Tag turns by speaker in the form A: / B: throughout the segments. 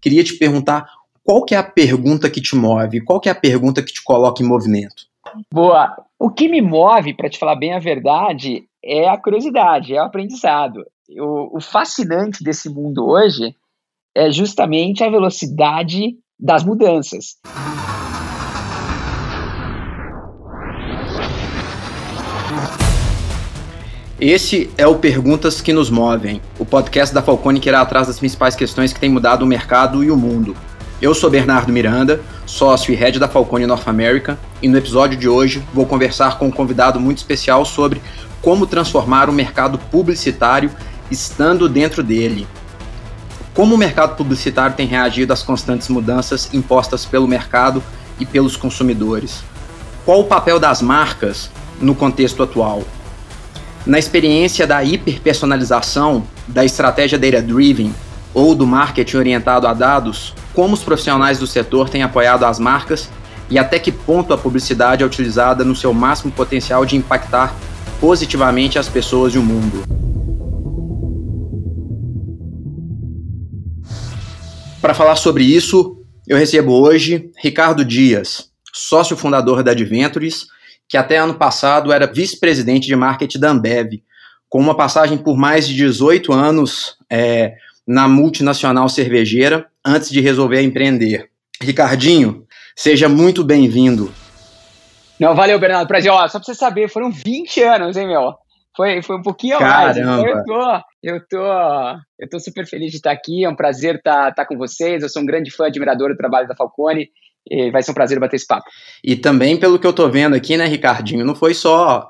A: queria te perguntar qual que é a pergunta que te move, qual que é a pergunta que te coloca em movimento?
B: Boa. O que me move, para te falar bem a verdade, é a curiosidade, é o aprendizado. O, o fascinante desse mundo hoje é justamente a velocidade das mudanças.
A: Esse é o Perguntas que nos movem, o podcast da Falcone que irá atrás das principais questões que têm mudado o mercado e o mundo. Eu sou Bernardo Miranda, sócio e head da Falcone North America, e no episódio de hoje vou conversar com um convidado muito especial sobre como transformar o mercado publicitário estando dentro dele. Como o mercado publicitário tem reagido às constantes mudanças impostas pelo mercado e pelos consumidores? Qual o papel das marcas no contexto atual? Na experiência da hiperpersonalização, da estratégia data-driven ou do marketing orientado a dados, como os profissionais do setor têm apoiado as marcas e até que ponto a publicidade é utilizada no seu máximo potencial de impactar positivamente as pessoas e o mundo. Para falar sobre isso, eu recebo hoje Ricardo Dias, sócio fundador da Adventures que até ano passado era vice-presidente de marketing da Ambev, com uma passagem por mais de 18 anos é, na multinacional cervejeira, antes de resolver empreender. Ricardinho, seja muito bem-vindo.
B: Não, valeu, Bernardo. Prazer. Ó, só pra você saber, foram 20 anos, hein, meu? Foi, foi um pouquinho
A: Caramba. mais.
B: eu tô, eu tô, eu tô super feliz de estar aqui. É um prazer estar, estar com vocês. Eu sou um grande fã, admirador do trabalho da Falcone. E vai ser um prazer bater esse papo.
A: E também, pelo que eu tô vendo aqui, né, Ricardinho, não foi só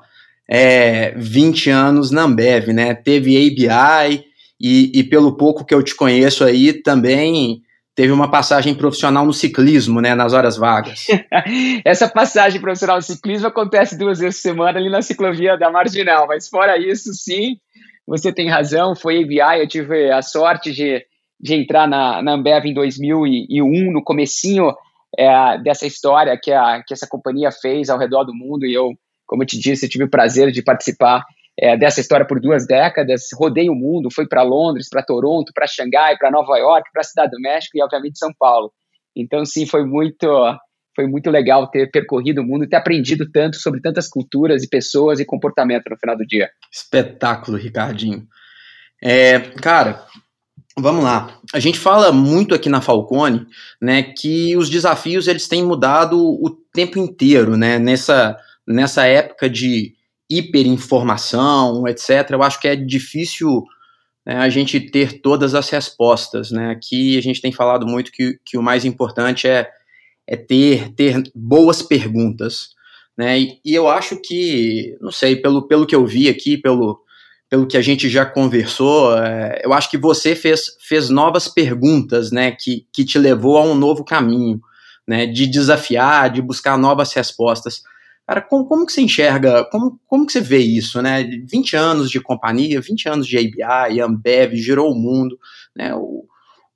A: é, 20 anos na Ambev, né? Teve ABI e, e, pelo pouco que eu te conheço aí, também teve uma passagem profissional no ciclismo, né, nas horas vagas.
B: Essa passagem profissional no ciclismo acontece duas vezes por semana ali na ciclovia da Marginal, mas fora isso, sim, você tem razão, foi ABI, eu tive a sorte de, de entrar na, na Ambev em 2001, no comecinho é, dessa história que, a, que essa companhia fez ao redor do mundo e eu, como eu te disse, tive o prazer de participar é, dessa história por duas décadas, rodei o mundo, fui para Londres, para Toronto, para Xangai, para Nova York, para a Cidade do México e obviamente São Paulo. Então sim, foi muito foi muito legal ter percorrido o mundo e ter aprendido tanto sobre tantas culturas e pessoas e comportamento no final do dia.
A: Espetáculo, Ricardinho. É, cara, Vamos lá. A gente fala muito aqui na Falcone, né, que os desafios eles têm mudado o tempo inteiro, né? Nessa nessa época de hiperinformação, etc. Eu acho que é difícil né, a gente ter todas as respostas, né? Aqui a gente tem falado muito que, que o mais importante é, é ter ter boas perguntas, né? E, e eu acho que, não sei, pelo pelo que eu vi aqui, pelo pelo que a gente já conversou, é, eu acho que você fez, fez novas perguntas, né, que, que te levou a um novo caminho, né, de desafiar, de buscar novas respostas. Cara, como, como que você enxerga, como, como que você vê isso, né, 20 anos de companhia, 20 anos de ABI, Ambev, girou o mundo, né, o,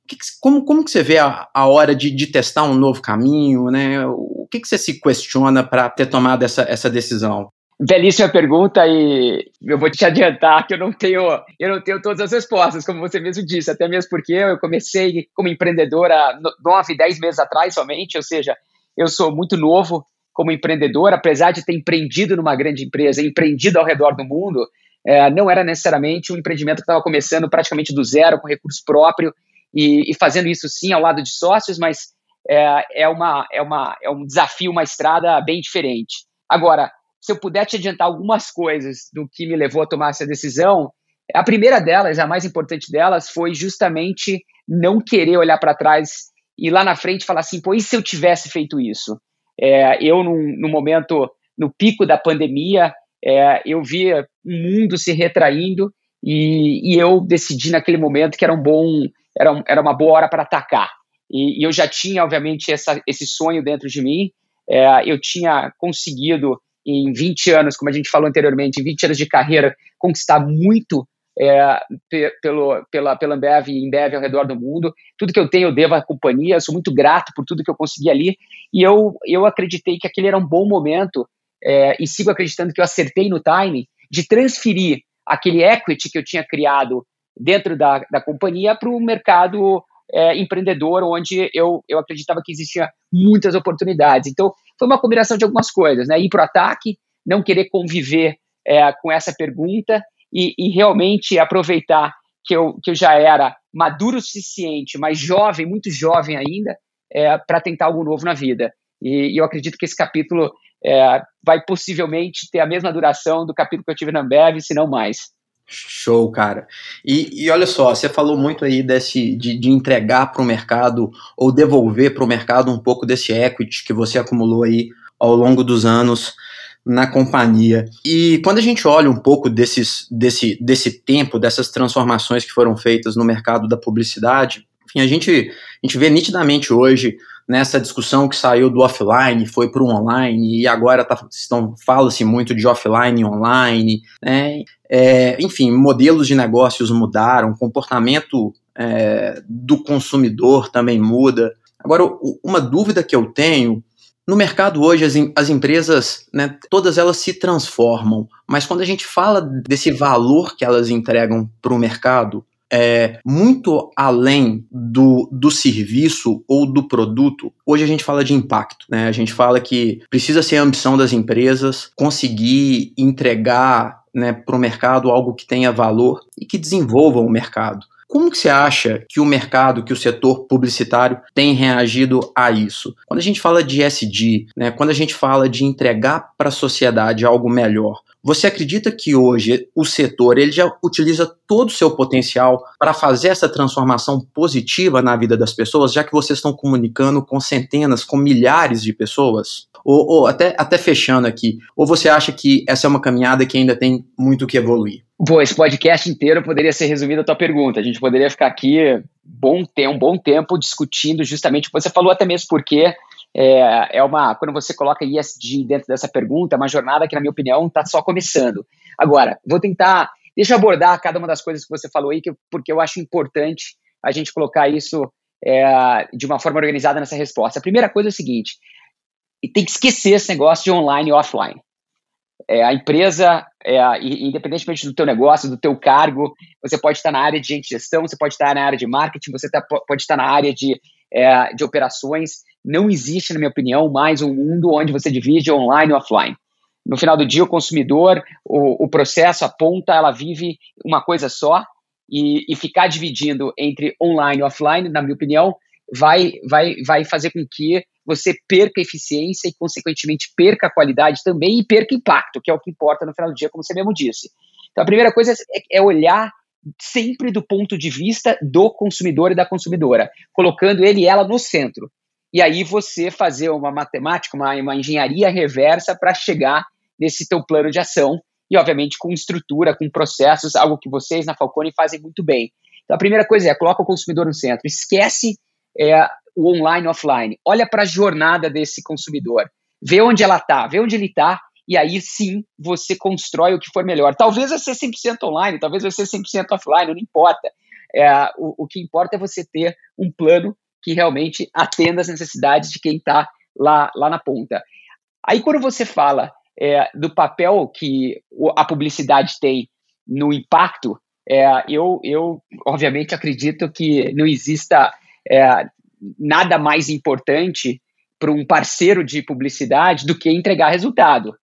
A: que, como, como que você vê a, a hora de, de testar um novo caminho, né, o que, que você se questiona para ter tomado essa, essa decisão?
B: Belíssima pergunta e eu vou te adiantar que eu não tenho eu não tenho todas as respostas, como você mesmo disse, até mesmo porque eu comecei como empreendedora nove, dez meses atrás somente, ou seja, eu sou muito novo como empreendedor, apesar de ter empreendido numa grande empresa, empreendido ao redor do mundo, é, não era necessariamente um empreendimento que estava começando praticamente do zero, com recurso próprio e, e fazendo isso sim ao lado de sócios, mas é, é, uma, é, uma, é um desafio, uma estrada bem diferente. Agora, se eu puder te adiantar algumas coisas do que me levou a tomar essa decisão, a primeira delas, a mais importante delas, foi justamente não querer olhar para trás e lá na frente falar assim, pô, e se eu tivesse feito isso? É, eu, no momento, no pico da pandemia, é, eu via o mundo se retraindo e, e, eu decidi naquele momento que era um bom, era, um, era uma boa hora para atacar. E, e, eu já tinha, obviamente, essa, esse sonho dentro de mim. É, eu tinha conseguido em 20 anos, como a gente falou anteriormente, em 20 anos de carreira, conquistar muito é, pelo, pela, pela Ambev e Embev ao redor do mundo. Tudo que eu tenho eu devo à companhia, sou muito grato por tudo que eu consegui ali. E eu, eu acreditei que aquele era um bom momento, é, e sigo acreditando que eu acertei no time, de transferir aquele equity que eu tinha criado dentro da, da companhia para o mercado é, empreendedor, onde eu, eu acreditava que existia muitas oportunidades. Então, foi uma combinação de algumas coisas, né? Ir para o ataque, não querer conviver é, com essa pergunta e, e, realmente aproveitar que eu, que eu já era maduro o suficiente, mas jovem, muito jovem ainda, é, para tentar algo novo na vida. E, e, eu acredito que esse capítulo é, vai possivelmente ter a mesma duração do capítulo que eu tive na Ambev, se não mais.
A: Show, cara. E, e olha só, você falou muito aí desse de, de entregar para o mercado ou devolver para o mercado um pouco desse equity que você acumulou aí ao longo dos anos na companhia. E quando a gente olha um pouco desses, desse, desse tempo, dessas transformações que foram feitas no mercado da publicidade, enfim, a gente, a gente vê nitidamente hoje nessa discussão que saiu do offline, foi para o online, e agora tá, fala-se muito de offline e online, né? É, enfim, modelos de negócios mudaram, comportamento é, do consumidor também muda. Agora, uma dúvida que eu tenho no mercado hoje, as, as empresas, né, todas elas se transformam, mas quando a gente fala desse valor que elas entregam para o mercado, é muito além do, do serviço ou do produto. Hoje a gente fala de impacto, né? A gente fala que precisa ser a ambição das empresas conseguir entregar né, para o mercado algo que tenha valor e que desenvolva o mercado. Como que você acha que o mercado, que o setor publicitário tem reagido a isso? Quando a gente fala de SD, né, quando a gente fala de entregar para a sociedade algo melhor, você acredita que hoje o setor ele já utiliza todo o seu potencial para fazer essa transformação positiva na vida das pessoas, já que vocês estão comunicando com centenas, com milhares de pessoas? Ou, ou até, até fechando aqui, ou você acha que essa é uma caminhada que ainda tem muito que evoluir?
B: Bom, esse podcast inteiro poderia ser resumido a tua pergunta. A gente poderia ficar aqui bom ter um bom tempo discutindo justamente o que você falou, até mesmo porque é, é uma quando você coloca ESG dentro dessa pergunta, é uma jornada que, na minha opinião, está só começando. Agora, vou tentar, deixa eu abordar cada uma das coisas que você falou aí, que, porque eu acho importante a gente colocar isso é, de uma forma organizada nessa resposta. A primeira coisa é o seguinte: tem que esquecer esse negócio de online e offline. É, a empresa, é, independentemente do teu negócio, do teu cargo, você pode estar na área de gestão, você pode estar na área de marketing, você tá, pode estar na área de, é, de operações. Não existe, na minha opinião, mais um mundo onde você divide online e offline. No final do dia, o consumidor, o, o processo, a ponta, ela vive uma coisa só e, e ficar dividindo entre online e offline, na minha opinião, vai, vai, vai fazer com que você perca eficiência e, consequentemente, perca qualidade também e perca impacto, que é o que importa no final do dia, como você mesmo disse. Então, a primeira coisa é, é olhar sempre do ponto de vista do consumidor e da consumidora, colocando ele e ela no centro. E aí você fazer uma matemática, uma, uma engenharia reversa para chegar nesse teu plano de ação e, obviamente, com estrutura, com processos, algo que vocês na Falcone fazem muito bem. Então, a primeira coisa é, coloca o consumidor no centro, esquece é, o online offline. Olha para a jornada desse consumidor. Vê onde ela está, vê onde ele está, e aí sim você constrói o que for melhor. Talvez vai ser 100% online, talvez vai ser 100% offline, não importa. É, o, o que importa é você ter um plano que realmente atenda às necessidades de quem está lá, lá na ponta. Aí quando você fala é, do papel que a publicidade tem no impacto, é, eu, eu obviamente acredito que não exista é, nada mais importante para um parceiro de publicidade do que entregar resultado.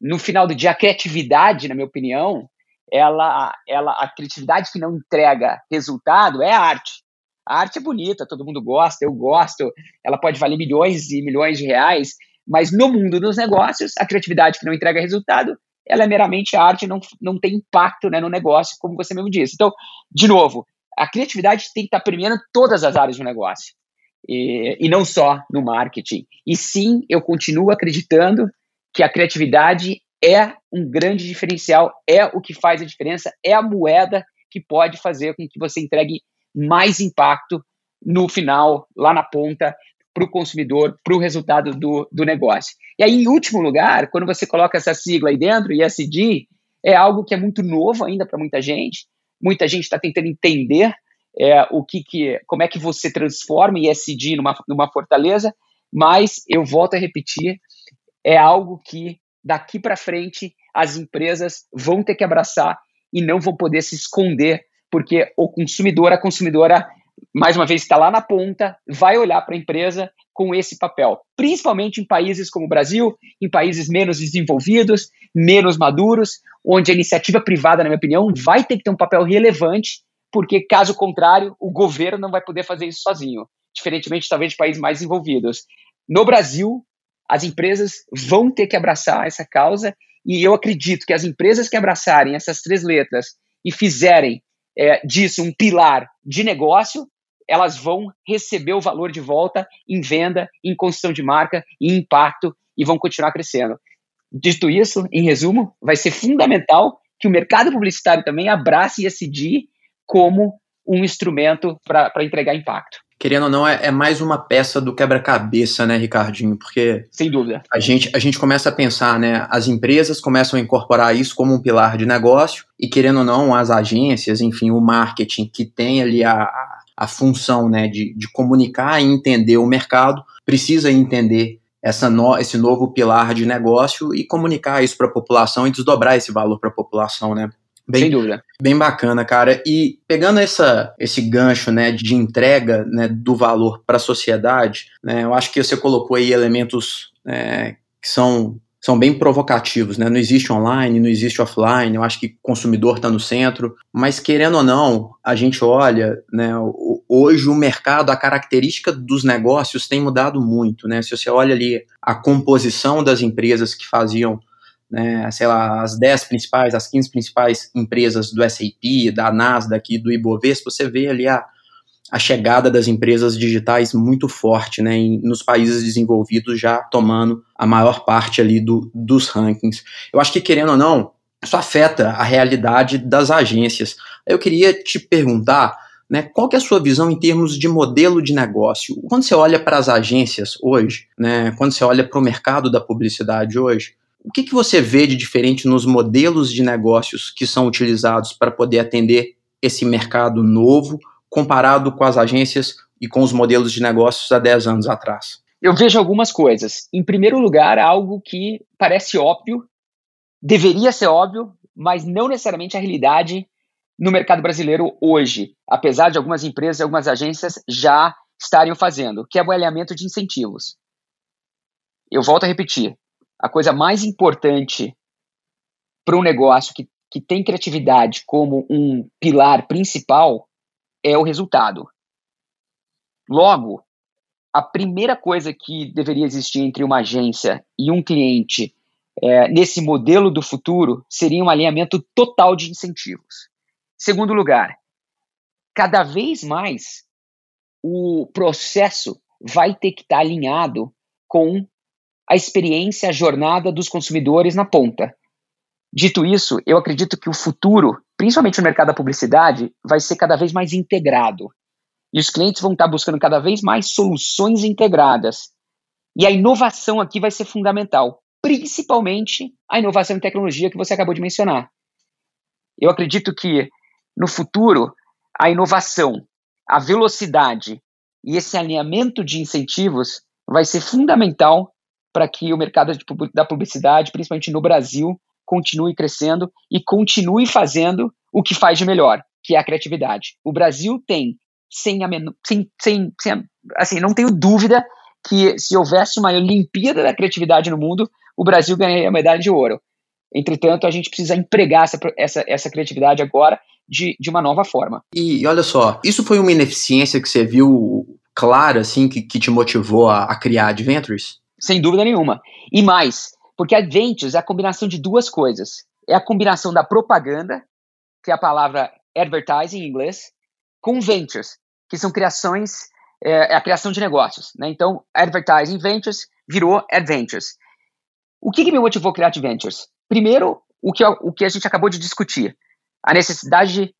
B: No final do dia, a criatividade, na minha opinião, ela, ela, a criatividade que não entrega resultado é a arte. A arte é bonita, todo mundo gosta, eu gosto, ela pode valer milhões e milhões de reais, mas no mundo dos negócios, a criatividade que não entrega resultado, ela é meramente arte, não, não tem impacto né, no negócio, como você mesmo disse. Então, de novo, a criatividade tem que estar primeiro em todas as áreas do negócio e, e não só no marketing. E sim, eu continuo acreditando que a criatividade é um grande diferencial, é o que faz a diferença, é a moeda que pode fazer com que você entregue mais impacto no final, lá na ponta, para o consumidor, para o resultado do, do negócio. E aí, em último lugar, quando você coloca essa sigla aí dentro, ISD, é algo que é muito novo ainda para muita gente. Muita gente está tentando entender é, o que, que como é que você transforma ISD numa, numa fortaleza, mas eu volto a repetir, é algo que daqui para frente as empresas vão ter que abraçar e não vão poder se esconder, porque o consumidor, a consumidora mais uma vez, está lá na ponta, vai olhar para a empresa com esse papel, principalmente em países como o Brasil, em países menos desenvolvidos, menos maduros, onde a iniciativa privada, na minha opinião, vai ter que ter um papel relevante, porque caso contrário, o governo não vai poder fazer isso sozinho, diferentemente talvez de países mais desenvolvidos. No Brasil, as empresas vão ter que abraçar essa causa e eu acredito que as empresas que abraçarem essas três letras e fizerem é, disso um pilar de negócio, elas vão receber o valor de volta em venda, em construção de marca, em impacto e vão continuar crescendo. Dito isso, em resumo, vai ser fundamental que o mercado publicitário também abrace ESG como um instrumento para entregar impacto
A: querendo ou não, é, é mais uma peça do quebra-cabeça, né, Ricardinho? Porque.
B: Sem dúvida.
A: A gente, a gente começa a pensar, né? As empresas começam a incorporar isso como um pilar de negócio, e querendo ou não, as agências, enfim, o marketing que tem ali a, a, função né, de, de comunicar e entender o mercado, precisa entender essa no, esse novo pilar de negócio e comunicar isso para a população e desdobrar esse valor para a população, né?
B: Bem, Sem dúvida.
A: Bem bacana, cara. E pegando essa, esse gancho né, de entrega né, do valor para a sociedade, né, eu acho que você colocou aí elementos é, que são, são bem provocativos. Né? Não existe online, não existe offline, eu acho que o consumidor está no centro. Mas querendo ou não, a gente olha, né, hoje o mercado, a característica dos negócios tem mudado muito. Né? Se você olha ali a composição das empresas que faziam né, sei lá, as 10 principais, as 15 principais empresas do SAP, da Nasdaq, do Ibovespa, você vê ali a, a chegada das empresas digitais muito forte, né, em, nos países desenvolvidos já tomando a maior parte ali do, dos rankings. Eu acho que, querendo ou não, isso afeta a realidade das agências. Eu queria te perguntar, né, qual que é a sua visão em termos de modelo de negócio? Quando você olha para as agências hoje, né, quando você olha para o mercado da publicidade hoje, o que, que você vê de diferente nos modelos de negócios que são utilizados para poder atender esse mercado novo, comparado com as agências e com os modelos de negócios há 10 anos atrás?
B: Eu vejo algumas coisas. Em primeiro lugar, algo que parece óbvio, deveria ser óbvio, mas não necessariamente a realidade no mercado brasileiro hoje, apesar de algumas empresas e algumas agências já estarem fazendo, que é o alinhamento de incentivos. Eu volto a repetir, a coisa mais importante para um negócio que, que tem criatividade como um pilar principal é o resultado. Logo, a primeira coisa que deveria existir entre uma agência e um cliente é, nesse modelo do futuro seria um alinhamento total de incentivos. Segundo lugar, cada vez mais o processo vai ter que estar alinhado com a experiência, a jornada dos consumidores na ponta. Dito isso, eu acredito que o futuro, principalmente no mercado da publicidade, vai ser cada vez mais integrado. E os clientes vão estar buscando cada vez mais soluções integradas. E a inovação aqui vai ser fundamental, principalmente a inovação em tecnologia que você acabou de mencionar. Eu acredito que no futuro a inovação, a velocidade e esse alinhamento de incentivos vai ser fundamental para que o mercado da publicidade, principalmente no Brasil, continue crescendo e continue fazendo o que faz de melhor, que é a criatividade. O Brasil tem, sem, a sem, sem, sem assim, não tenho dúvida que se houvesse uma Olimpíada da criatividade no mundo, o Brasil ganharia a medalha de ouro. Entretanto, a gente precisa empregar essa, essa, essa criatividade agora de, de uma nova forma.
A: E olha só, isso foi uma ineficiência que você viu clara, assim, que, que te motivou a, a criar Adventures?
B: Sem dúvida nenhuma. E mais, porque adventures é a combinação de duas coisas. É a combinação da propaganda, que é a palavra advertising em inglês, com ventures, que são criações, é, é a criação de negócios. Né? Então, advertising ventures virou adventures. O que, que me motivou a criar adventures? Primeiro, o que, o que a gente acabou de discutir, a necessidade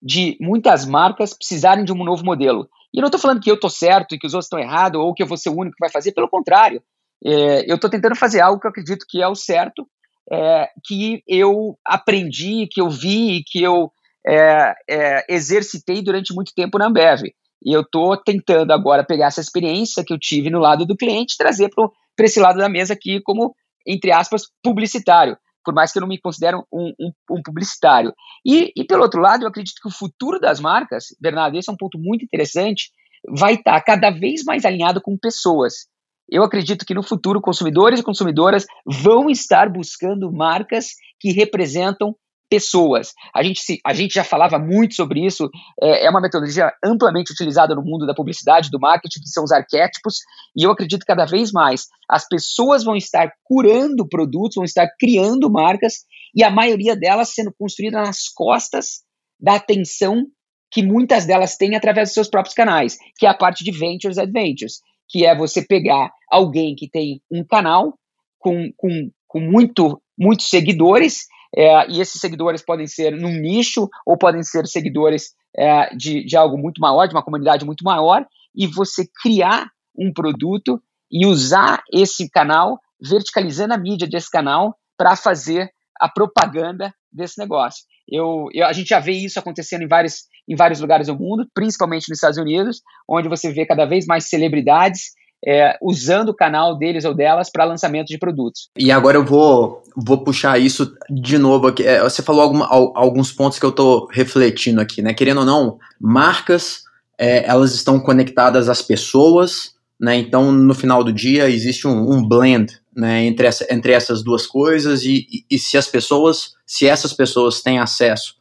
B: de muitas marcas precisarem de um novo modelo. E eu não estou falando que eu estou certo e que os outros estão errados, ou que eu vou ser o único que vai fazer, pelo contrário. É, eu estou tentando fazer algo que eu acredito que é o certo, é, que eu aprendi, que eu vi, que eu é, é exercitei durante muito tempo na Ambev. E eu estou tentando agora pegar essa experiência que eu tive no lado do cliente e trazer para esse lado da mesa aqui como, entre aspas, publicitário. por mais que eu não me considere um, um, um publicitário. E, e, pelo outro lado, eu acredito que o futuro das marcas, Bernardo, esse é um ponto muito interessante, vai estar cada vez mais alinhado com pessoas. Eu acredito que no futuro consumidores e consumidoras vão estar buscando marcas que representam pessoas. A gente, se, a gente já falava muito sobre isso, é, é, uma metodologia amplamente utilizada no mundo da publicidade, do marketing, que são os arquétipos, e eu acredito cada vez mais as pessoas vão estar curando produtos, vão estar criando marcas, e a maioria delas sendo construída nas costas da atenção que muitas delas têm através dos seus próprios canais, que é a parte de Ventures Adventures, que é você pegar alguém que tem um canal com, com, com muito, muitos seguidores é, e esses seguidores podem ser num nicho ou podem ser seguidores é, de, de algo muito maior, de uma comunidade muito maior, e você criar um produto e usar esse canal, verticalizando a mídia desse canal para fazer a propaganda desse negócio. Eu, eu, a gente já vê isso acontecendo em vários, em vários lugares do mundo, principalmente nos Estados Unidos, onde você vê cada vez mais celebridades é, usando o canal deles ou delas para lançamento de produtos.
A: E agora eu vou, vou puxar isso de novo aqui. É, você falou alguma, alguns pontos que eu estou refletindo aqui, né? Querendo ou não, marcas é, elas estão conectadas às pessoas, né? Então, no final do dia, existe um, um blend né, entre, essa, entre essas duas coisas, e, e, e, se as pessoas, se essas pessoas têm acesso,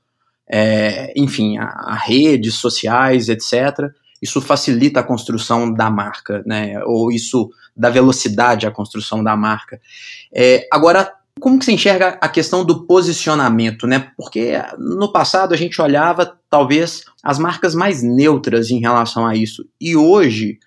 A: é, enfim, a, a redes sociais, etc., isso facilita a construção da marca, né? Ou isso dá velocidade à construção da marca. É, agora, como que você enxerga a questão do posicionamento, né? Porque no passado a gente olhava talvez as marcas mais neutras em relação a isso. E hoje,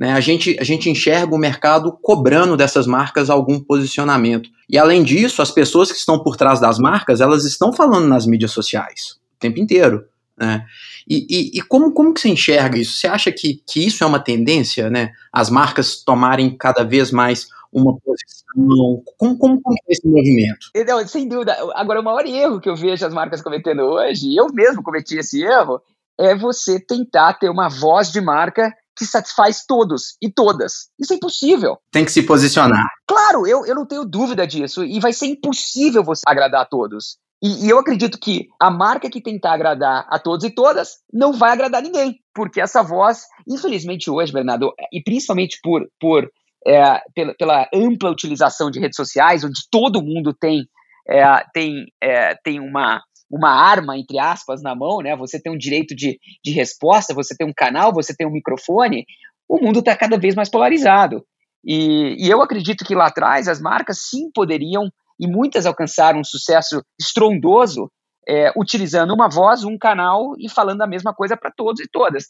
A: né, a, gente, a gente enxerga o mercado cobrando dessas marcas algum posicionamento. E além disso, as pessoas que estão por trás das marcas, elas estão falando nas mídias sociais o tempo inteiro. Né? E, e, e, como, como que você enxerga isso? Você acha que, que isso é uma tendência, né? As marcas tomarem cada vez mais uma posição? Como, como, como é esse movimento?
B: Não, sem dúvida. Agora, o maior erro que eu vejo as marcas cometendo hoje, e eu mesmo cometi esse erro, é você tentar ter uma voz de marca que satisfaz todos e todas. Isso é impossível.
A: Tem que se posicionar.
B: Claro, eu, eu não tenho dúvida disso. E vai ser impossível você agradar a todos. E, e, eu acredito que a marca que tentar agradar a todos e todas não vai agradar ninguém, porque essa voz, infelizmente hoje, Bernardo, e principalmente por, por é, pela, pela, ampla utilização de redes sociais, onde todo mundo tem, é, tem, é, tem uma, uma arma, entre aspas, na mão, né? Você tem um direito de, de resposta, você tem um canal, você tem um microfone, o mundo está cada vez mais polarizado. E, e eu acredito que lá atrás as marcas sim poderiam e muitas alcançaram um sucesso estrondoso é, utilizando uma voz, um canal e falando a mesma coisa para todos e todas.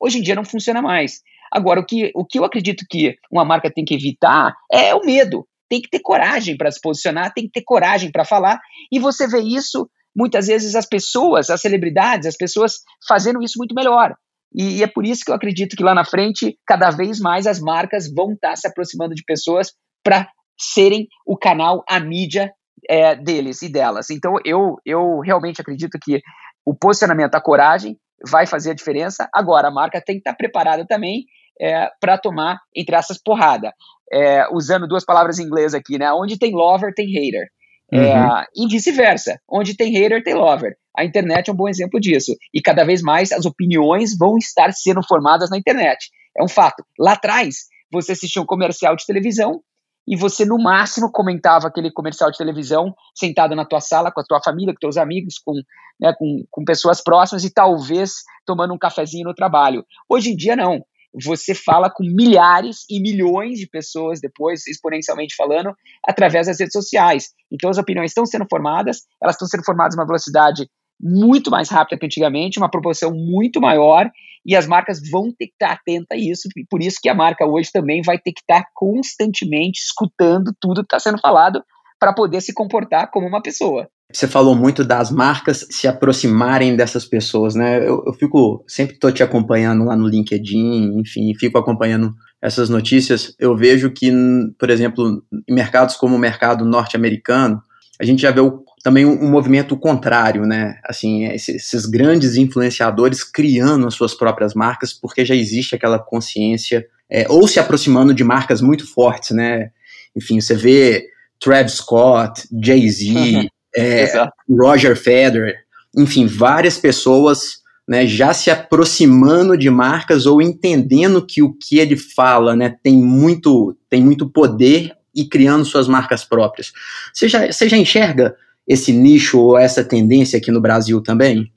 B: Hoje em dia não funciona mais. Agora, o que, o que eu acredito que uma marca tem que evitar é o medo. Tem que ter coragem para se posicionar, tem que ter coragem para falar, e você vê isso muitas vezes as pessoas, as celebridades, as pessoas fazendo isso muito melhor. E, é por isso que eu acredito que lá na frente, cada vez mais as marcas vão estar tá se aproximando de pessoas para serem o canal, a mídia é, deles e delas. Então, eu, eu realmente acredito que o posicionamento, a coragem, vai fazer a diferença. Agora, a marca tem que estar preparada também é, para tomar, entre essas, porrada. É, usando duas palavras em inglês aqui, né? Onde tem lover, tem hater. É, uhum. e vice-versa. Onde tem hater, tem lover. A internet é um bom exemplo disso. E cada vez mais as opiniões vão estar sendo formadas na internet. É um fato. Lá atrás, você assistia um comercial de televisão, e você no máximo comentava aquele comercial de televisão sentado na tua sala com a tua família, com teus amigos, com, né, com, com pessoas próximas e talvez tomando um cafezinho no trabalho. Hoje em dia não. Você fala com milhares e milhões de pessoas depois, exponencialmente falando, através das redes sociais. Então as opiniões estão sendo formadas, elas estão sendo formadas uma velocidade muito mais rápida que antigamente, uma proporção muito maior, e as marcas vão ter que estar atentas a isso, e por isso que a marca hoje também vai ter que estar constantemente escutando tudo que está sendo falado para poder se comportar como uma pessoa.
A: Você falou muito das marcas se aproximarem dessas pessoas, né? Eu, eu fico, sempre estou te acompanhando lá no LinkedIn, enfim, fico acompanhando essas notícias. Eu vejo que, por exemplo, em mercados como o mercado norte-americano, a gente já vê o também um, um, movimento contrário, né? Assim, esses, grandes influenciadores criando as suas próprias marcas, porque já existe aquela consciência, é, ou se aproximando de marcas muito fortes, né? Enfim, você vê Travis Scott, Jay-Z, é, Roger Federer, enfim, várias pessoas né, já se aproximando de marcas ou entendendo que o que ele fala né, tem, muito, tem muito poder e criando suas marcas próprias. Você já, você já enxerga esse nicho ou essa tendência aqui no Brasil também?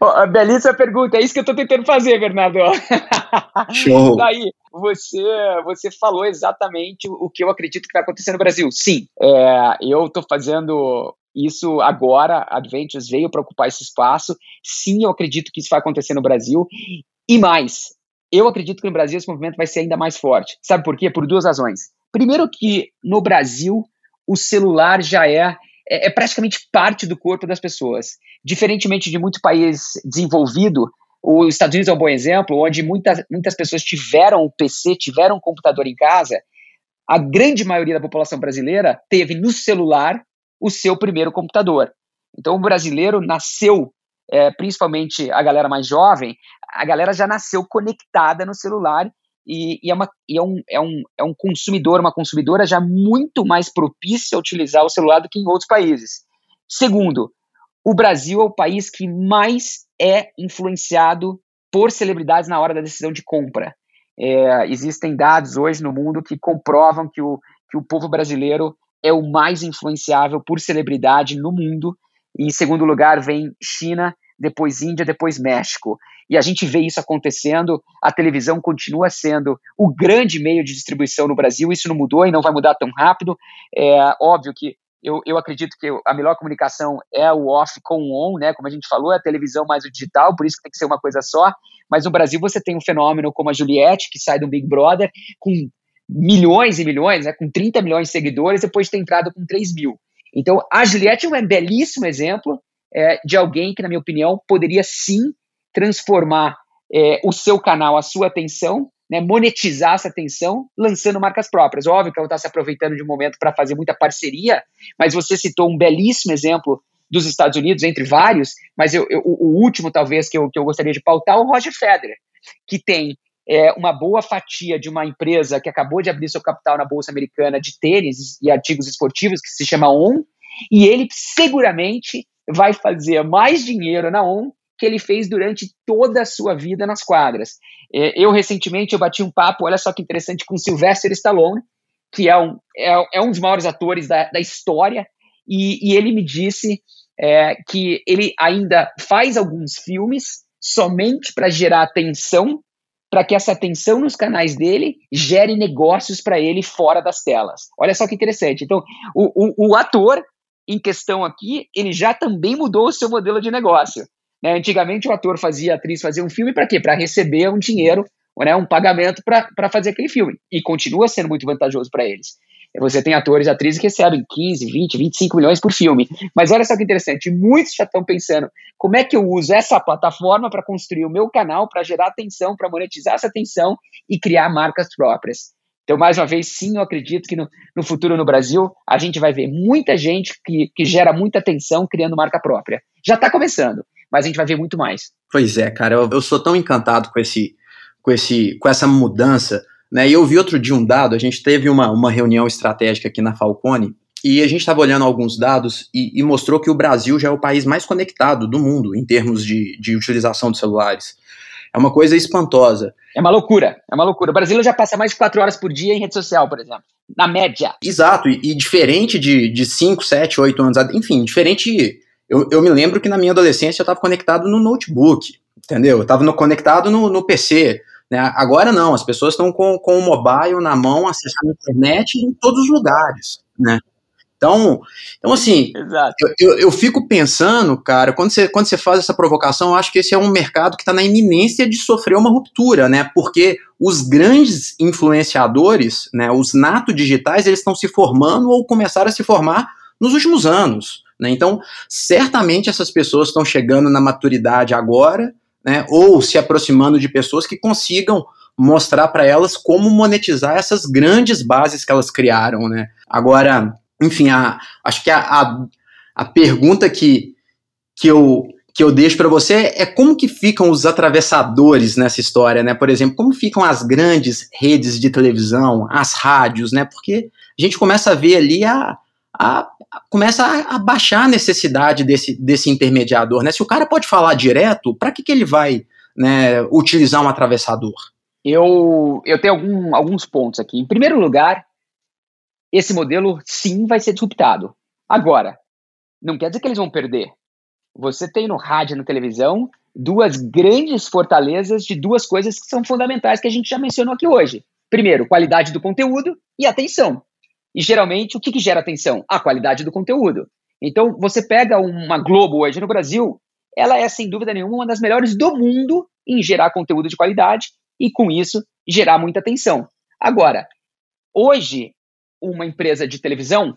B: Oh, belíssima pergunta, é isso que eu estou tentando fazer, Bernardo.
A: Show.
B: Daí, você, você falou exatamente o que eu acredito que vai acontecer no Brasil. Sim, é, eu estou fazendo isso agora, Adventures veio para ocupar esse espaço. Sim, eu acredito que isso vai acontecer no Brasil. E mais, eu acredito que no Brasil esse movimento vai ser ainda mais forte. Sabe por quê? Por duas razões. Primeiro que no Brasil o celular já é, é, é praticamente parte do corpo das pessoas. Diferentemente de muito país desenvolvido, os Estados Unidos é um bom exemplo, onde muitas, muitas pessoas tiveram o PC, tiveram um computador em casa. A grande maioria da população brasileira teve no celular o seu primeiro computador. Então, o brasileiro nasceu, é, principalmente a galera mais jovem, a galera já nasceu conectada no celular e, e, é, uma, e é, um, é, um, é um consumidor, uma consumidora já muito mais propícia a utilizar o celular do que em outros países. Segundo, o Brasil é o país que mais é influenciado por celebridades na hora da decisão de compra. É, existem dados hoje no mundo que comprovam que o, que o povo brasileiro é o mais influenciável por celebridade no mundo. E em segundo lugar vem China, depois Índia, depois México. E a gente vê isso acontecendo. A televisão continua sendo o grande meio de distribuição no Brasil. Isso não mudou e não vai mudar tão rápido. É óbvio que eu, eu acredito que a melhor comunicação é o off com o on, né? Como a gente falou, é a televisão mais o digital, por isso que tem que ser uma coisa só. Mas no Brasil você tem um fenômeno como a Juliette, que sai do Big Brother com milhões e milhões, né, com 30 milhões de seguidores, depois de ter entrado com 3 mil. Então, a Juliette é um belíssimo exemplo é, de alguém que, na minha opinião, poderia sim transformar é, o seu canal, a sua atenção, né, monetizar essa atenção, lançando marcas próprias. Óbvio que ela está se aproveitando de um momento para fazer muita parceria, mas você citou um belíssimo exemplo dos Estados Unidos, entre vários, mas eu, eu, o último, talvez, que eu, que eu gostaria de pautar é o Roger Federer, que tem é, uma boa fatia de uma empresa que acabou de abrir seu capital na Bolsa Americana de tênis e artigos esportivos, que se chama ON, e ele seguramente vai fazer mais dinheiro na ON que ele fez durante toda a sua vida nas quadras. É, eu, recentemente, eu bati um papo, olha só que interessante, com Sylvester Stallone, que é um, é, é um dos maiores atores da, da história, e, e, ele me disse é, que ele ainda faz alguns filmes somente para gerar atenção para que essa atenção nos canais dele gere negócios para ele fora das telas. Olha só que interessante. Então, o, o, o, ator em questão aqui, ele já também mudou o seu modelo de negócio. Né? Antigamente, o ator fazia, a atriz fazia um filme para quê? Para receber um dinheiro, né? um pagamento para fazer aquele filme. E continua sendo muito vantajoso para eles. Você tem atores e atrizes que recebem 15, 20, 25 milhões por filme. Mas olha só que interessante, muitos já estão pensando como é que eu uso essa plataforma para construir o meu canal, para gerar atenção, para monetizar essa atenção e criar marcas próprias. Então, mais uma vez, sim, eu acredito que no, no futuro no Brasil a gente vai ver muita gente que, que gera muita atenção criando marca própria. Já está começando, mas a gente vai ver muito mais.
A: Pois é, cara, eu, eu sou tão encantado com esse, com esse, com essa mudança né? E eu vi outro dia um dado, a gente teve uma, uma reunião estratégica aqui na Falcone, e a gente estava olhando alguns dados e, e, mostrou que o Brasil já é o país mais conectado do mundo em termos de, de utilização de celulares. É uma coisa espantosa.
B: É uma loucura, é uma loucura. O Brasil já passa mais de quatro horas por dia em rede social, por exemplo. Na média.
A: Exato, e, e diferente de, de 5, 7, 8 anos, enfim, diferente. Eu, eu me lembro que na minha adolescência eu estava conectado no notebook, entendeu? Eu estava conectado no, no PC. Né? Agora não, as pessoas estão com, com o mobile na mão, acessando a internet em todos os lugares, né? Então, então assim, eu, eu, eu, fico pensando, cara, quando você, quando você faz essa provocação, eu acho que esse é um mercado que está na iminência de sofrer uma ruptura, né? Porque os grandes influenciadores, né, os nato digitais, eles estão se formando ou começaram a se formar nos últimos anos. Né? Então, certamente essas pessoas estão chegando na maturidade agora né, ou se aproximando de pessoas que consigam mostrar para elas como monetizar essas grandes bases que elas criaram, né? Agora, enfim, a, acho que a, a, a pergunta que, que, eu, que eu deixo para você é como que ficam os atravessadores nessa história, né? Por exemplo, como ficam as grandes redes de televisão, as rádios, né? Porque a gente começa a ver ali a, a, começa a, baixar a necessidade desse, desse intermediador, né? Se o cara pode falar direto, para que, que ele vai né, utilizar um atravessador?
B: Eu, eu tenho algum, alguns pontos aqui. Em primeiro lugar, esse modelo sim vai ser disruptado. Agora, não quer dizer que eles vão perder. Você tem no rádio e na televisão duas grandes fortalezas de duas coisas que são fundamentais que a gente já mencionou aqui hoje. Primeiro, qualidade do conteúdo e atenção. E geralmente, o que, que gera atenção? A qualidade do conteúdo. Então, você pega uma Globo hoje no Brasil, ela é, sem dúvida nenhuma, uma das melhores do mundo em gerar conteúdo de qualidade e, com isso, gerar muita atenção. Agora, hoje, uma empresa de televisão,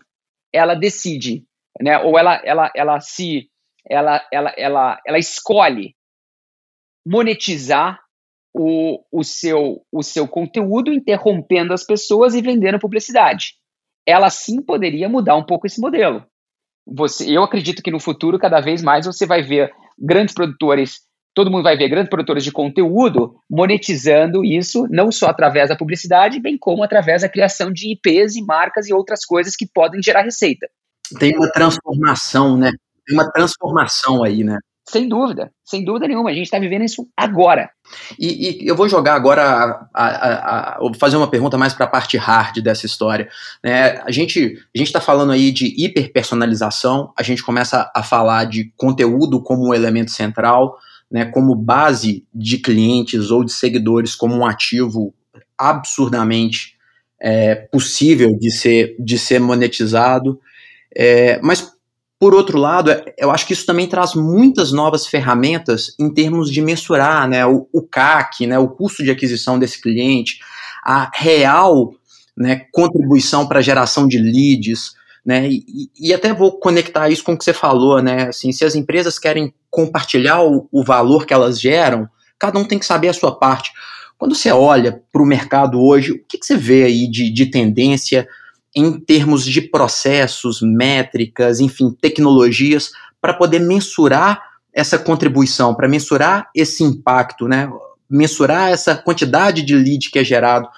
B: ela decide, né, ou ela, ela, ela se, ela, ela, ela, ela escolhe monetizar o, o, seu, o seu conteúdo, interrompendo as pessoas e vendendo publicidade. Ela sim poderia mudar um pouco esse modelo. Você, eu acredito que no futuro, cada vez mais, você vai ver grandes produtores, todo mundo vai ver grandes produtores de conteúdo monetizando isso, não só através da publicidade, bem como através da criação de IPs e marcas e outras coisas que podem gerar receita.
A: Tem uma transformação, né? Tem uma transformação aí, né?
B: Sem dúvida, sem dúvida nenhuma. A gente está vivendo isso agora.
A: E, e, eu vou jogar agora, a, a, a, vou fazer uma pergunta mais para a parte hard dessa história. Né? A gente a está falando aí de hiperpersonalização, a gente começa a falar de conteúdo como um elemento central, né, como base de clientes ou de seguidores, como um ativo absurdamente é, possível de ser, de ser monetizado. É, mas por outro lado, é, eu acho que isso também traz muitas novas ferramentas em termos de mensurar né, o, o CAC, né, o custo de aquisição desse cliente, a real né, contribuição para a geração de leads, né, e, e, até vou conectar isso com o que você falou, né, assim, se as empresas querem compartilhar o, o valor que elas geram, cada um tem que saber a sua parte. Quando você olha para o mercado hoje, o que, que você vê aí de, de tendência em termos de processos, métricas, enfim, tecnologias, para poder mensurar essa contribuição, para mensurar esse impacto, né? mensurar essa quantidade de lead que é gerado.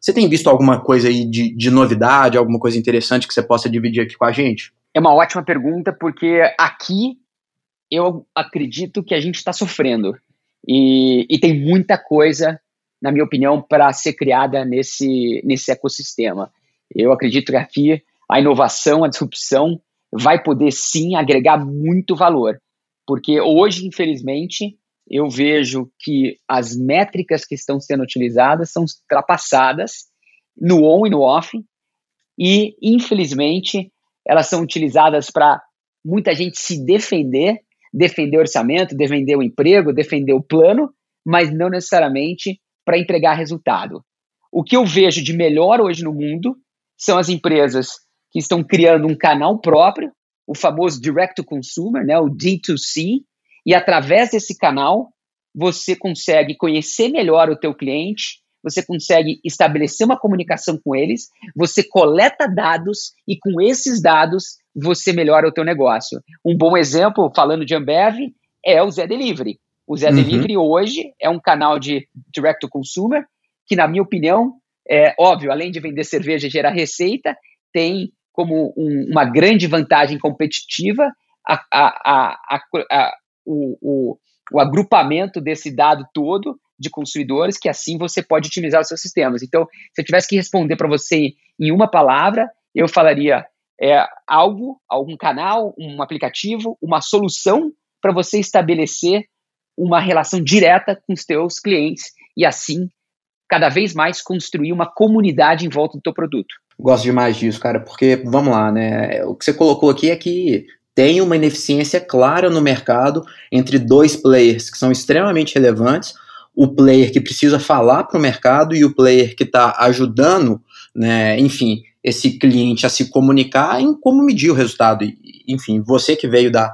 A: Você tem visto alguma coisa aí de, de novidade, alguma coisa interessante que você possa dividir aqui com a gente?
B: É uma ótima pergunta, porque aqui eu acredito que a gente está sofrendo. E, e, tem muita coisa, na minha opinião, para ser criada nesse, nesse ecossistema. Eu acredito que aqui a inovação, a disrupção vai poder sim agregar muito valor, porque hoje, infelizmente, eu vejo que as métricas que estão sendo utilizadas são ultrapassadas no on e no off, e infelizmente elas são utilizadas para muita gente se defender, defender o orçamento, defender o emprego, defender o plano, mas não necessariamente para entregar resultado. O que eu vejo de melhor hoje no mundo são as empresas que estão criando um canal próprio, o famoso direct to consumer, né, o D2C, e através desse canal você consegue conhecer melhor o teu cliente, você consegue estabelecer uma comunicação com eles, você coleta dados e com esses dados você melhora o teu negócio. Um bom exemplo, falando de Ambev, é o Zé Delivery. O Zé uhum. Delivery hoje é um canal de direct to consumer que, na minha opinião, é óbvio, além de vender cerveja e gerar receita, tem como um, uma grande vantagem competitiva a, a, a, o, o, o agrupamento desse dado todo de consumidores, que assim você pode otimizar os seus sistemas. Então, se eu tivesse que responder para você em uma palavra, eu falaria é, algo, algum canal, um aplicativo, uma solução para você estabelecer uma relação direta com os teus clientes e assim cada vez mais construir uma comunidade em volta do teu produto.
A: Gosto demais disso, cara, porque vamos lá, né? O que você colocou aqui é que tem uma ineficiência clara no mercado entre dois players que são extremamente relevantes, o player que precisa falar para o mercado e o player que está ajudando, né, enfim, esse cliente a se comunicar em como medir o resultado. Enfim, você que veio da,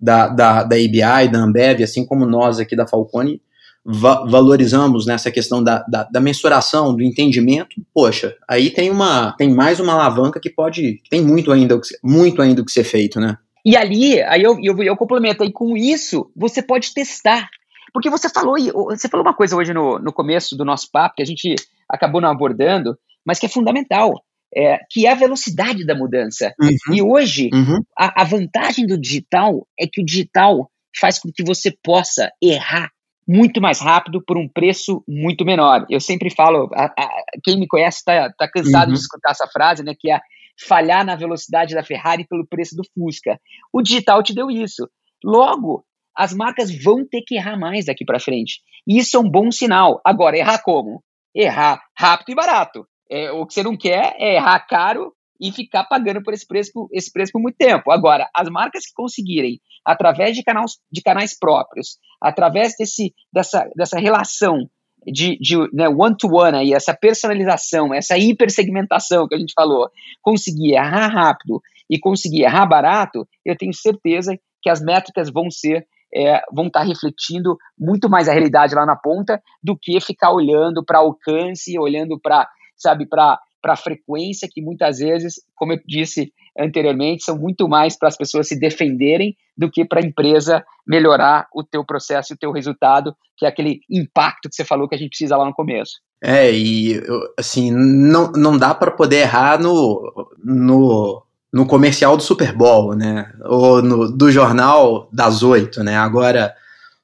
A: da, da, da ABI, da Ambev, assim como nós aqui da Falcone, va valorizamos nessa questão da, da, da, mensuração, do entendimento, poxa, aí tem uma tem mais uma alavanca que pode tem muito ainda muito ainda o que ser feito, né?
B: E ali, aí eu, eu, eu complemento aí com isso, você pode testar. Porque você falou, você falou uma coisa hoje no, no começo do nosso papo que a gente acabou não abordando, mas que é fundamental. é, que é a velocidade da mudança. Uhum. E hoje, uhum. a, a vantagem do digital é que o digital faz com que você possa errar muito mais rápido por um preço muito menor. Eu sempre falo, a, a, quem me conhece está tá cansado uhum. de escutar essa frase, né? Que é falhar na velocidade da Ferrari pelo preço do Fusca. O digital te deu isso. Logo, as marcas vão ter que errar mais daqui para frente. E isso é um bom sinal. Agora, errar como? Errar rápido e barato. É, o que você não quer é errar caro e ficar pagando por esse preço, esse preço por muito tempo. Agora, as marcas que conseguirem, através de canais, de canais próprios, através desse, dessa, dessa relação de, de né, one-to-one aí, essa personalização, essa hipersegmentação que a gente falou, conseguir errar rápido e conseguir errar barato, eu tenho certeza que as métricas vão ser é, vão estar refletindo muito mais a realidade lá na ponta do que ficar olhando para alcance, olhando para, sabe, para para a frequência que muitas vezes, como eu disse anteriormente, são muito mais para as pessoas se defenderem do que para a empresa melhorar o teu processo e o teu resultado, que é aquele impacto que você falou que a gente precisa lá no começo.
A: É, e assim, não, não dá para poder errar no, no, no comercial do Super Bowl, né? Ou no, do jornal das oito, né? Agora,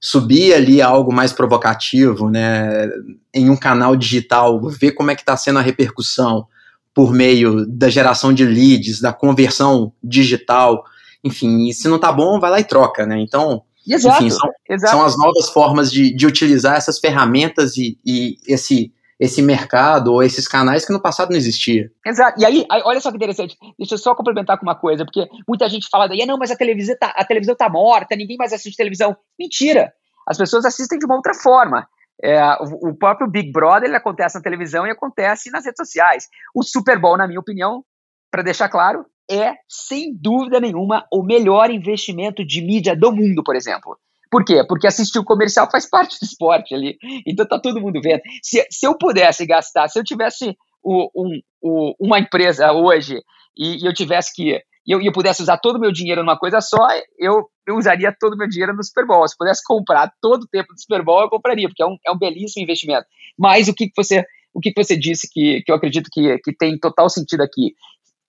A: subir ali algo mais provocativo, né, em um canal digital, ver como é que está sendo a repercussão por meio da geração de leads, da conversão digital, enfim, e se não tá bom, vai lá e troca, né? Então,
B: exato, enfim,
A: são, são as novas formas de, de utilizar essas ferramentas e, e esse esse mercado ou esses canais que no passado não existia.
B: Exato. E aí, olha só que interessante. Deixa eu só complementar com uma coisa, porque muita gente fala daí, não, mas a televisão tá, a televisão tá morta, ninguém mais assiste televisão. Mentira. As pessoas assistem de uma outra forma. É, o, o, próprio Big Brother ele acontece na televisão e acontece nas redes sociais. O Super Bowl, na minha opinião, para deixar claro, é sem dúvida nenhuma o melhor investimento de mídia do mundo, por exemplo. Por quê? Porque assistir o comercial faz parte do esporte ali. Então tá todo mundo vendo. Se, se eu pudesse gastar, se eu tivesse o, um, o, uma empresa hoje e, e eu tivesse que. E eu, eu, pudesse usar todo o meu dinheiro numa coisa só, eu, eu usaria todo o meu dinheiro no Super Bowl. Se pudesse comprar todo o tempo do Super Bowl, eu compraria, porque é um, é um belíssimo investimento. Mas o que, você o que, que você disse que, que eu acredito que, que tem total sentido aqui?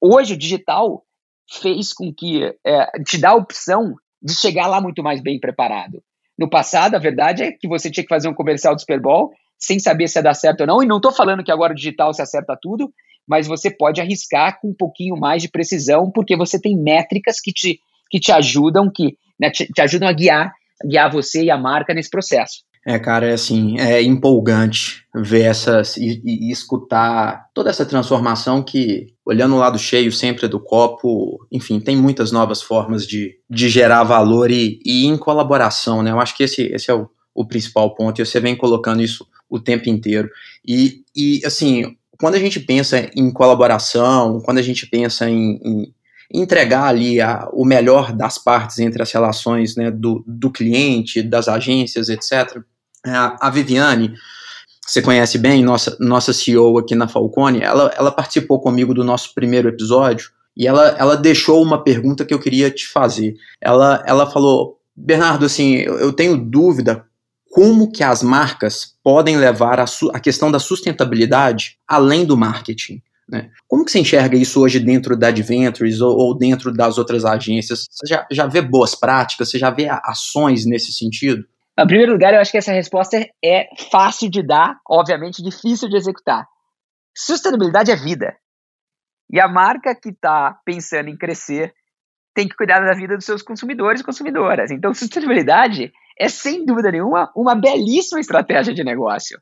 B: Hoje o digital fez com que é, te dá a opção de chegar lá muito mais bem preparado. No passado, a verdade é que você tinha que fazer um comercial do Super Bowl sem saber se ia dar certo ou não, e não estou falando que agora o digital se acerta tudo, mas você pode arriscar com um pouquinho mais de precisão, porque você tem métricas que te, que te ajudam, que né, te, te ajudam a guiar, guiar você e a marca nesse processo.
A: É, cara, é assim, é empolgante ver essas e, e, escutar toda essa transformação que, olhando o lado cheio sempre do copo, enfim, tem muitas novas formas de, de gerar valor e, e em colaboração, né? Eu acho que esse, esse é o, o principal ponto e você vem colocando isso o tempo inteiro. E, e assim, quando a gente pensa em colaboração, quando a gente pensa em, em entregar ali a, o melhor das partes entre as relações né, do, do cliente, das agências, etc., a, Viviane, você conhece bem, nossa, nossa CEO aqui na Falcone, ela, ela participou comigo do nosso primeiro episódio e ela, ela deixou uma pergunta que eu queria te fazer. Ela, ela falou, Bernardo, assim, eu, eu tenho dúvida como que as marcas podem levar a, a questão da sustentabilidade além do marketing. Né? Como que você enxerga isso hoje dentro da Adventures ou, ou dentro das outras agências? Você já, já vê boas práticas, você já vê ações nesse sentido?
B: Em primeiro lugar, eu acho que essa resposta é fácil de dar, obviamente difícil de executar. Sustentabilidade é vida. E a marca que está pensando em crescer tem que cuidar da vida dos seus consumidores e consumidoras. Então, sustentabilidade é, sem dúvida nenhuma, uma belíssima estratégia de negócio.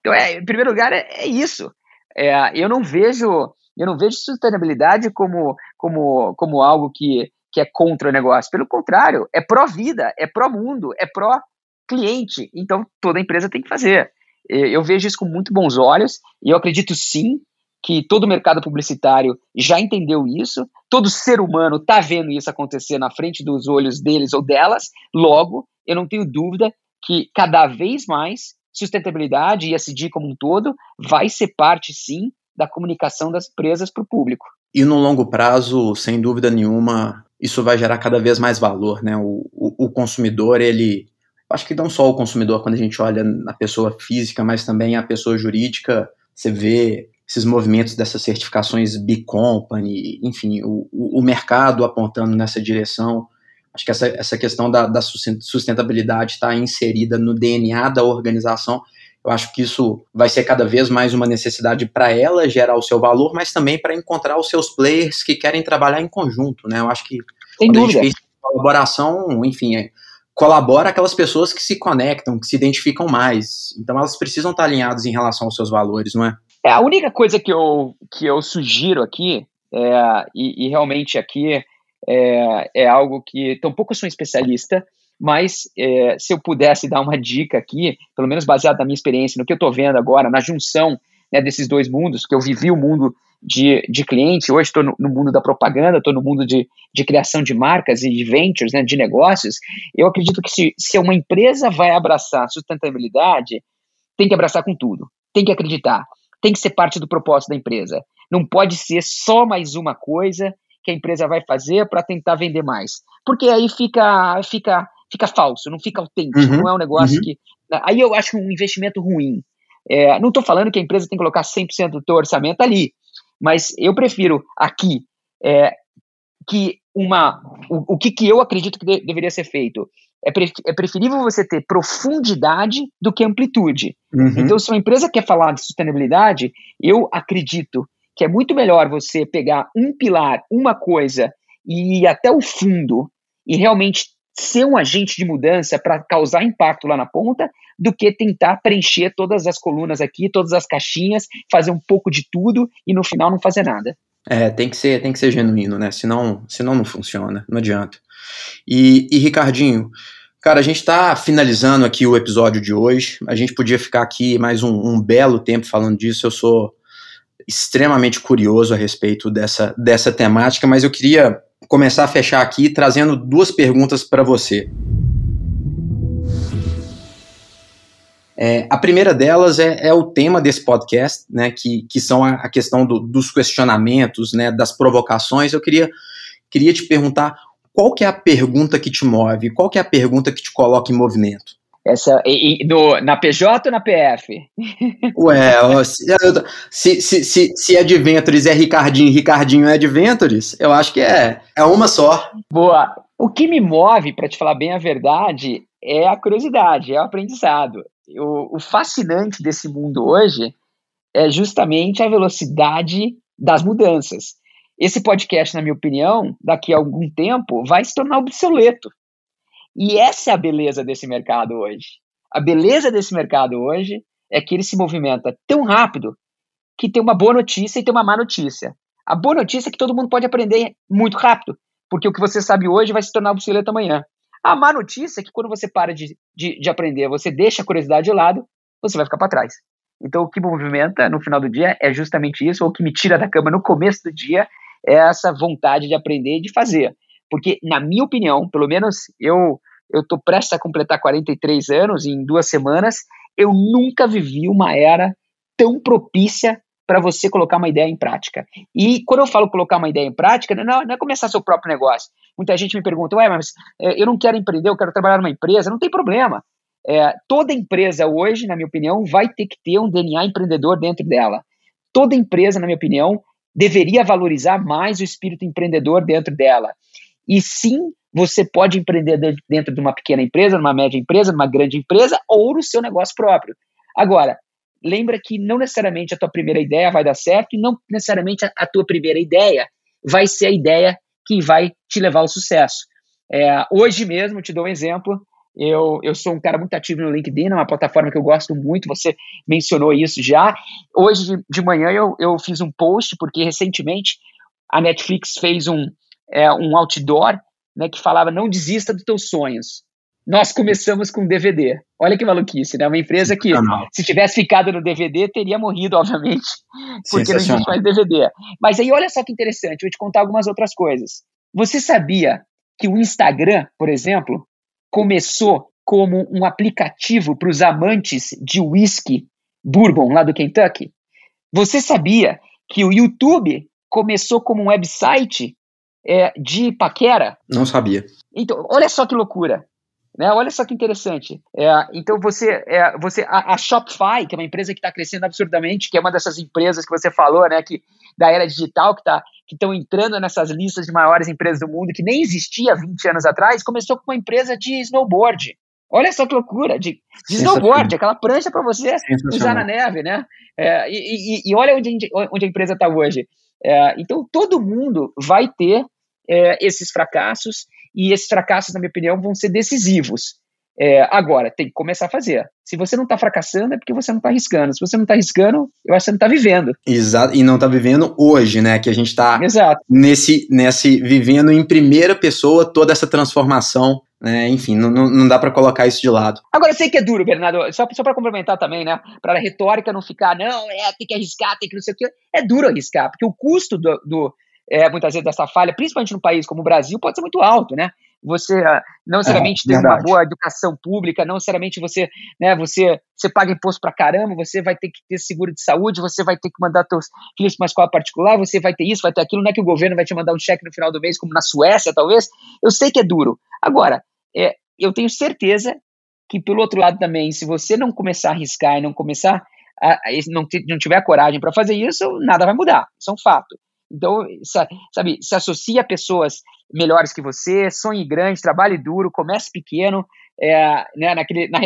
B: Então, é, em primeiro lugar, é, é isso. É, eu não vejo eu não vejo sustentabilidade como, como, como algo que que é contra o negócio. Pelo contrário, é pró-vida, é pró-mundo, é pró-cliente. Então, toda empresa tem que fazer. Eu vejo isso com muito bons olhos e eu acredito sim que todo o mercado publicitário já entendeu isso, todo ser humano está vendo isso acontecer na frente dos olhos deles ou delas, logo, eu não tenho dúvida que cada vez mais sustentabilidade e SD como um todo vai ser parte, sim, da comunicação das empresas para o público.
A: E no longo prazo, sem dúvida nenhuma, isso vai gerar cada vez mais valor, né? O, o, o, consumidor, ele. Acho que não só o consumidor, quando a gente olha na pessoa física, mas também a pessoa jurídica, você vê esses movimentos dessas certificações B Company, enfim, o, o mercado apontando nessa direção. Acho que essa, essa questão da, da sustentabilidade está inserida no DNA da organização. Eu acho que isso vai ser cada vez mais uma necessidade para ela gerar o seu valor, mas também para encontrar os seus players que querem trabalhar em conjunto, né? Eu acho que
B: Sem dúvida. a gente
A: colaboração, enfim, é, colabora aquelas pessoas que se conectam, que se identificam mais. Então elas precisam estar alinhadas em relação aos seus valores, não é?
B: É, a única coisa que eu, que eu sugiro aqui, é, e, e, realmente aqui é, é algo que tampouco sou um especialista, mas é, se eu pudesse dar uma dica aqui, pelo menos baseado na minha experiência, no que eu estou vendo agora, na junção né, desses dois mundos, que eu vivi o mundo de, de cliente, hoje estou no, no, mundo da propaganda, estou no mundo de, de criação de marcas e de ventures, né, de negócios, eu acredito que se, se uma empresa vai abraçar sustentabilidade, tem que abraçar com tudo, tem que acreditar tem que ser parte do propósito da empresa. Não pode ser só mais uma coisa que a empresa vai fazer para tentar vender mais. Porque aí fica, fica, fica falso, não fica autêntico, uhum, não é um negócio uhum. que. Aí eu acho um investimento ruim. É, não estou falando que a empresa tem que colocar 100% do teu orçamento ali, mas eu prefiro aqui é, que uma. O, o que, que eu acredito que de, deveria ser feito? é, pre é preferível você ter profundidade do que amplitude. Uhum. Então, se uma empresa quer falar de sustentabilidade, eu acredito que é muito melhor você pegar um pilar, uma coisa, e ir até o fundo e realmente ser um agente de mudança para causar impacto lá na ponta, do que tentar preencher todas as colunas aqui, todas as caixinhas, fazer um pouco de tudo e no final não fazer nada.
A: É, tem que ser, tem que ser genuíno, né? Senão, senão não funciona, não adianta. E, e Ricardinho, cara, a gente está finalizando aqui o episódio de hoje. A gente podia ficar aqui mais um, um belo tempo falando disso. Eu sou extremamente curioso a respeito dessa, dessa temática, mas eu queria começar a fechar aqui trazendo duas perguntas para você. É, a primeira delas é, é, o tema desse podcast, né, que, que são a, a questão do, dos questionamentos, né, das provocações. Eu queria, queria te perguntar qual que é a pergunta que te move? Qual que é a pergunta que te coloca em movimento?
B: Essa, e, e, no, na PJ ou na PF?
A: Ué, se, se, se, se é de Ventures é Ricardinho, Ricardinho é de Ventures, eu acho que é, é uma só.
B: Boa. O que me move, para te falar bem a verdade, é a curiosidade, é o aprendizado o, o fascinante desse mundo hoje é justamente a velocidade das mudanças. Esse podcast, na minha opinião, daqui a algum tempo, vai se tornar obsoleto. E essa é a beleza desse mercado hoje. A beleza desse mercado hoje é que ele se movimenta tão rápido que tem uma boa notícia e tem uma má notícia. A boa notícia é que todo mundo pode aprender muito rápido, porque o que você sabe hoje vai se tornar obsoleto amanhã. A má notícia é que quando você para de, de, de aprender, você deixa a curiosidade de lado, você vai ficar para trás. Então, o que me movimenta no final do dia é justamente isso, ou o que me tira da cama no começo do dia é essa vontade de aprender e de fazer. Porque, na minha opinião, pelo menos eu eu estou prestes a completar 43 anos em duas semanas, eu nunca vivi uma era tão propícia para você colocar uma ideia em prática. E quando eu falo colocar uma ideia em prática, não, não é começar seu próprio negócio. Muita gente me pergunta, ué, mas é, eu não quero empreender, eu quero trabalhar numa empresa. Não tem problema. É, toda empresa hoje, na minha opinião, vai ter que ter um DNA empreendedor dentro dela. Toda empresa, na minha opinião, deveria valorizar mais o espírito empreendedor dentro dela. E sim, você pode empreender dentro de uma pequena empresa, numa média empresa, numa grande empresa ou no seu negócio próprio. Agora, lembra que não necessariamente a tua primeira ideia vai dar certo e não necessariamente a, tua primeira ideia vai ser a ideia que vai te levar ao sucesso. É, hoje mesmo, te dou um exemplo, eu, eu sou um cara muito ativo no LinkedIn, é uma plataforma que eu gosto muito, você mencionou isso já. Hoje de, de manhã eu, eu fiz um post, porque recentemente a Netflix fez um, é, um outdoor né, que falava não desista dos teus sonhos nós começamos com DVD. Olha que maluquice, né? Uma empresa que, se tivesse ficado no DVD, teria morrido, obviamente, porque não existe mais DVD. Mas aí, olha só que interessante, vou te contar algumas outras coisas. Você sabia que o Instagram, por exemplo, começou como um aplicativo para os amantes de whisky bourbon lá do Kentucky? Você sabia que o YouTube começou como um website é, de paquera?
A: Não sabia.
B: Então, olha só que loucura Né? Olha só que interessante. É, então você, é, você a, a, Shopify, que é uma empresa que está crescendo absurdamente, que é uma dessas empresas que você falou, né, que da era digital que tá, que estão entrando nessas listas de maiores empresas do mundo, que nem existia 20 anos atrás, começou com uma empresa de snowboard. Olha essa loucura de, de snowboard, aquela prancha para você usar na neve, né? É, e, e, e, olha onde, onde a empresa está hoje. É, então todo mundo vai ter é, esses fracassos e esses fracassos, na minha opinião, vão ser decisivos. É, agora, tem que começar a fazer. Se você não está fracassando, é porque você não está arriscando. Se você não está arriscando, eu acho que você não está vivendo.
A: Exato, e não está vivendo hoje, né? Que a gente está nesse, nesse vivendo em primeira pessoa toda essa transformação. Né? Enfim, não, não dá para colocar isso de lado.
B: Agora, eu sei que é duro, Bernardo, só, só para complementar também, né? Para a retórica não ficar, não, é, tem que arriscar, tem que não sei o quê. É duro arriscar, porque o custo do, do é, muitas vezes dessa falha, principalmente num país como o Brasil, pode ser muito alto, né? Você ah, não necessariamente é, uma boa educação pública, não necessariamente você, né, você, você paga imposto pra caramba, você vai ter que ter seguro de saúde, você vai ter que mandar seus filhos para uma escola particular, você vai ter isso, vai ter aquilo, não é que o governo vai te mandar um cheque no final do mês, como na Suécia, talvez. Eu sei que é duro. Agora, é, eu tenho certeza que, pelo outro lado também, se você não começar a arriscar e não começar a, a não, não tiver coragem para fazer isso, nada vai mudar. Isso é um fato. Então, sabe, se associa a pessoas melhores que você, sonhe grande, trabalhe duro, comece pequeno, é, né, naquele, na,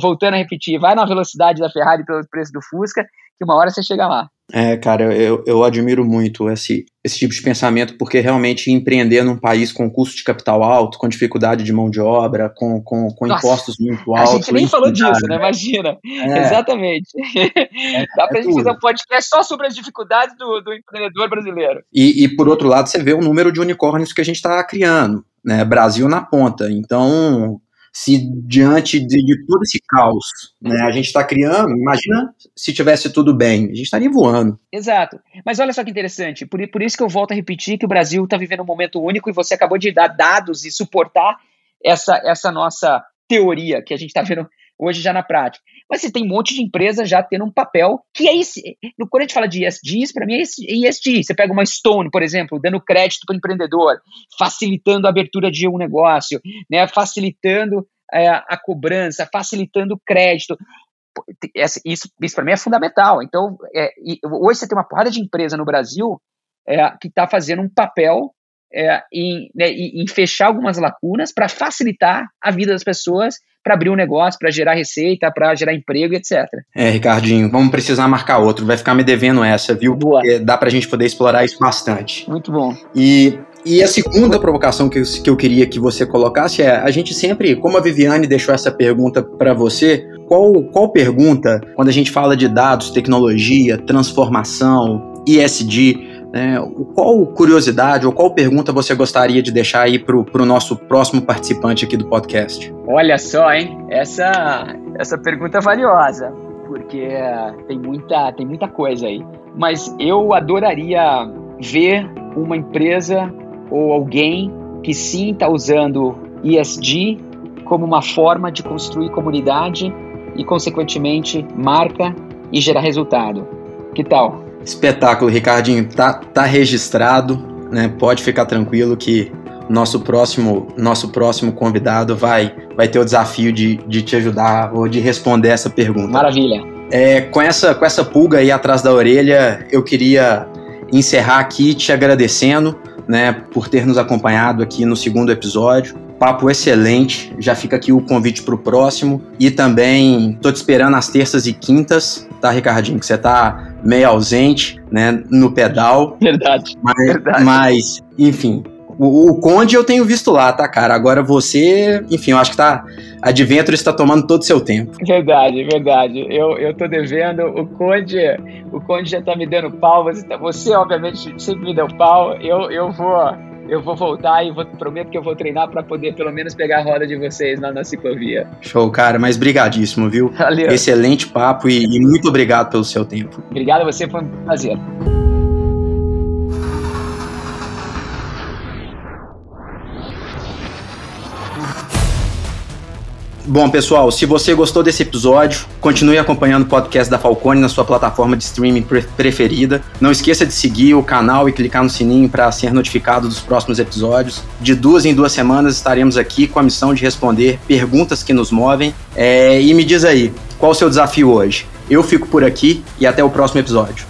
B: voltando a repetir, vai na velocidade da Ferrari pelo preço do Fusca, que uma hora você chega lá.
A: É, cara, eu, eu admiro muito esse, esse tipo de pensamento, porque realmente empreender num país com custo de capital alto, com dificuldade de mão de obra, com, com, com impostos muito altos. A
B: gente nem falou disso, né? Imagina. É. Exatamente. É, Dá pra é gente tudo. fazer um podcast só sobre as dificuldades do, do empreendedor brasileiro.
A: E, e, por outro lado, você vê o número de unicórnios que a gente está criando. Né, Brasil na ponta. Então, se diante de, de todo esse caos né, a gente está criando, imagina se tivesse tudo bem, a gente estaria voando.
B: Exato. Mas olha só que interessante, por, por isso que eu volto a repetir que o Brasil está vivendo um momento único e você acabou de dar dados e suportar essa, essa nossa teoria que a gente está vendo hoje já na prática. Mas você tem um monte de empresa já tendo um papel que é esse. Quando a gente fala de ESGs, para mim é ESG. Você pega uma Stone, por exemplo, dando crédito para o empreendedor, facilitando a abertura de um negócio, né, facilitando é, a cobrança, facilitando o crédito. Isso, isso para mim é fundamental. Então, é, hoje você tem uma porrada de empresa no Brasil é, que está fazendo um papel é, em, né, em, fechar algumas lacunas para facilitar a vida das pessoas, para abrir um negócio, para gerar receita, para gerar emprego, etc.
A: É, Ricardinho, vamos precisar marcar outro. Vai ficar me devendo essa, viu? Boa. Porque dá para a gente poder explorar isso bastante.
B: Muito bom.
A: E e a segunda provocação que eu, que eu queria que você colocasse é: a gente sempre, como a Viviane deixou essa pergunta para você, qual, qual pergunta, quando a gente fala de dados, tecnologia, transformação, ESG, né, qual curiosidade ou qual pergunta você gostaria de deixar aí para o nosso próximo participante aqui do podcast?
B: Olha só, hein? Essa, essa pergunta é valiosa, porque tem muita, tem muita coisa aí. Mas eu adoraria ver uma empresa ou alguém que sim está usando ESG como uma forma de construir comunidade e, consequentemente, marca e gerar resultado. Que tal?
A: Espetáculo, Ricardinho. Tá, tá registrado, né? Pode ficar tranquilo que nosso próximo, nosso próximo convidado vai, vai ter o desafio de, de te ajudar ou de responder essa pergunta.
B: Maravilha.
A: É, com, essa, com essa pulga aí atrás da orelha, eu queria encerrar aqui te agradecendo né, por ter nos acompanhado aqui no segundo episódio. Papo excelente, já fica aqui o convite para o próximo. E também tô te esperando às terças e quintas, tá, Ricardinho? Que você tá meio ausente, né, no pedal.
B: Verdade.
A: Mas,
B: verdade.
A: mas enfim, o, Conde eu tenho visto lá, tá, cara? Agora você, enfim, eu acho que tá. Adventure está tomando todo o seu tempo.
B: Verdade, verdade. Eu, eu tô devendo. O Conde, o Conde já tá me dando pau. Você, tá, você obviamente, sempre me deu pau. Eu, eu vou. Eu vou voltar e vou, prometo que eu vou treinar para poder pelo menos pegar a roda de vocês lá na ciclovia.
A: Show, cara, mas brigadíssimo, viu?
B: Valeu.
A: Excelente papo e, e muito obrigado pelo seu tempo.
B: Obrigado a você, foi um prazer.
A: Bom, pessoal, se você gostou desse episódio, continue acompanhando o podcast da Falcone na sua plataforma de streaming pre preferida. Não esqueça de seguir o canal e clicar no sininho para ser notificado dos próximos episódios. De duas em duas semanas estaremos aqui com a missão de responder perguntas que nos movem. É, e me diz aí, qual o seu desafio hoje? Eu fico por aqui e até o próximo episódio.